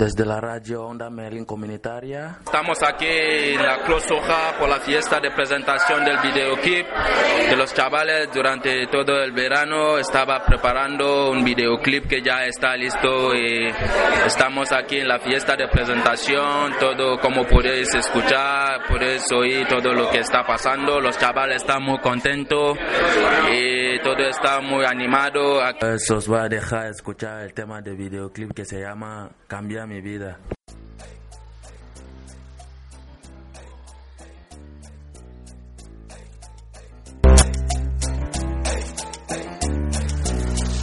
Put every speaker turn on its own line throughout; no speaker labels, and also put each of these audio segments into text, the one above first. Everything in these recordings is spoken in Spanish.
desde la radio Onda Merlin Comunitaria.
Estamos aquí en la Cruz por la fiesta de presentación del videoclip de los chavales durante todo el verano. Estaba preparando un videoclip que ya está listo y estamos aquí en la fiesta de presentación. Todo como podéis escuchar, podéis oír todo lo que está pasando. Los chavales están muy contentos y todo está muy animado.
Eso os voy a dejar escuchar el tema del videoclip que se llama Cambia mi vida.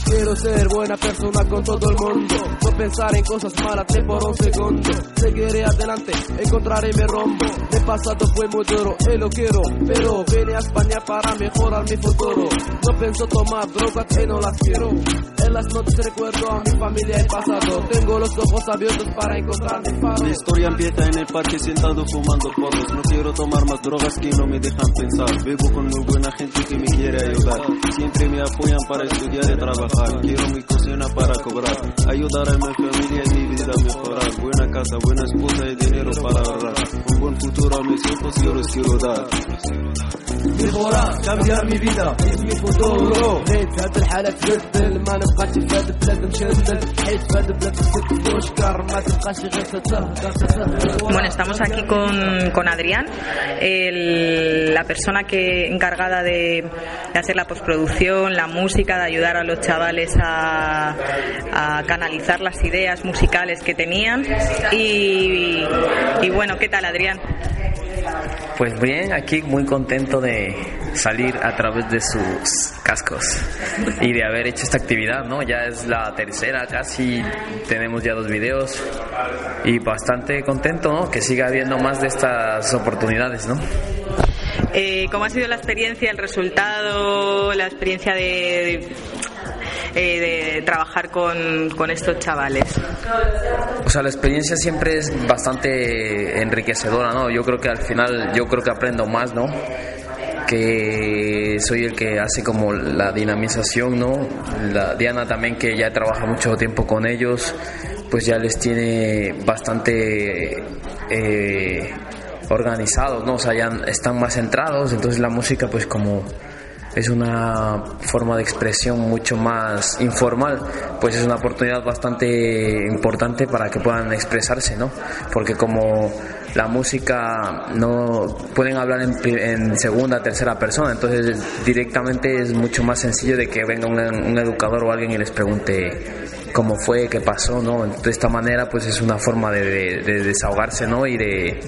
Quiero ser buena persona con todo el mundo. No pensar en cosas malas por un segundo. Seguiré adelante, encontraré mi rombo. Mi pasado fue muy duro y lo quiero. Pero vine a España para mejorar mi futuro. No pienso tomar drogas y no las quiero. En las noches recuerdo a mi familia y pasado. Tengo los ojos abiertos para encontrar mi faro.
Mi historia empieza en el parque sentado fumando porros. No quiero tomar más drogas que no me dejan pensar. Vivo con muy buena gente que me quiere ayudar. Siempre me apoyan para estudiar y trabajar. Quiero mi cocina para cobrar. Ayudar a mi familia y vida mejorar. Buena casa, buena esposa y dinero para ahorrar. Un buen futuro a mis hijos yo les quiero dar.
mejorar cambiar mi vida es mi futuro حيت هاد الحالة تبدل ما نبقاش في هاد البلاد نشدد حيت في هاد البلاد تسد وشكر ما تبقاش غير تتهدر تتهدر
Bueno, estamos aquí con, con Adrián, el- la persona que encargada de, de hacer la postproducción, la música, de ayudar a los chavales a, a canalizar las ideas musicales que tenían. Y, y bueno, ¿qué tal, Adrián?
Pues bien, aquí muy contento de salir a través de sus cascos y de haber hecho esta actividad, ¿no? Ya es la tercera casi, tenemos ya dos videos y bastante contento, ¿no? Que siga habiendo más de estas oportunidades, ¿no?
Eh, ¿Cómo ha sido la experiencia, el resultado, la experiencia de, eh, de trabajar con, con estos chavales?
O sea, la experiencia siempre es bastante enriquecedora, ¿no? Yo creo que al final, yo creo que aprendo más, ¿no? Que soy el que hace como la dinamización, ¿no? La Diana también, que ya trabaja mucho tiempo con ellos, pues ya les tiene bastante eh, organizados, ¿no? O sea, ya están más centrados, entonces la música, pues como es una forma de expresión mucho más informal, pues es una oportunidad bastante importante para que puedan expresarse, ¿no? Porque como la música no pueden hablar en, en segunda, tercera persona, entonces directamente es mucho más sencillo de que venga un, un educador o alguien y les pregunte cómo fue, qué pasó, ¿no? De esta manera, pues es una forma de, de- de desahogarse, ¿no? Y de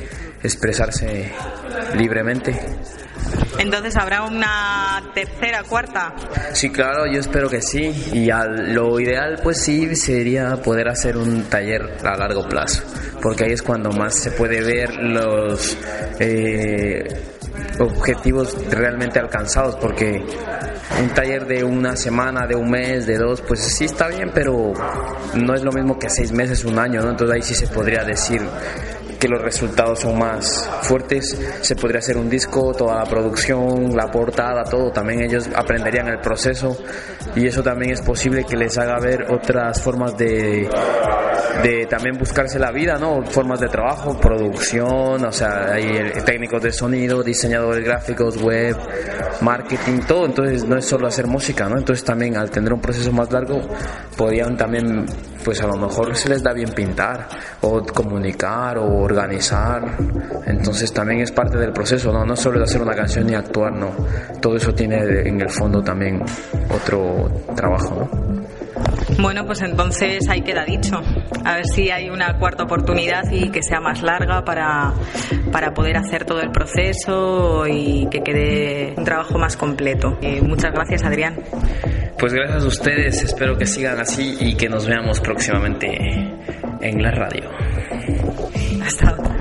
expresarse libremente.
Entonces, ¿habrá una tercera, cuarta?
Sí, claro, yo espero que sí. Y al- lo ideal, pues sí, sería poder hacer un taller a largo plazo, porque ahí es cuando más se puede ver los eh, objetivos realmente alcanzados, porque un taller de una semana, de un mes, de dos, pues sí está bien, pero no es lo mismo que seis meses, un año, ¿no? Entonces ahí sí se podría decir que los resultados son más fuertes, se podría hacer un disco, toda la producción, la portada, todo, también ellos aprenderían el proceso. Y eso también es posible que les haga ver otras formas de, de también buscarse la vida, ¿no? Formas de trabajo, producción, o sea, hay eh, técnicos de sonido, diseñadores gráficos, web, marketing, todo, entonces no es solo hacer música, ¿no? Entonces también al tener un proceso más largo podrían también, pues a lo mejor se les da bien pintar o comunicar o organizar, entonces también es parte del proceso, ¿no? No solo hacer una canción ni actuar, no, todo eso tiene en el fondo también otro trabajo, ¿no?
Bueno, pues entonces ahí queda dicho. A ver si hay una cuarta oportunidad y que sea más larga para, para poder hacer todo el proceso y que quede un trabajo más completo. Eh, muchas gracias, Adrián.
Pues gracias a ustedes, espero que sigan así y que nos veamos próximamente en la radio.
Hasta otra.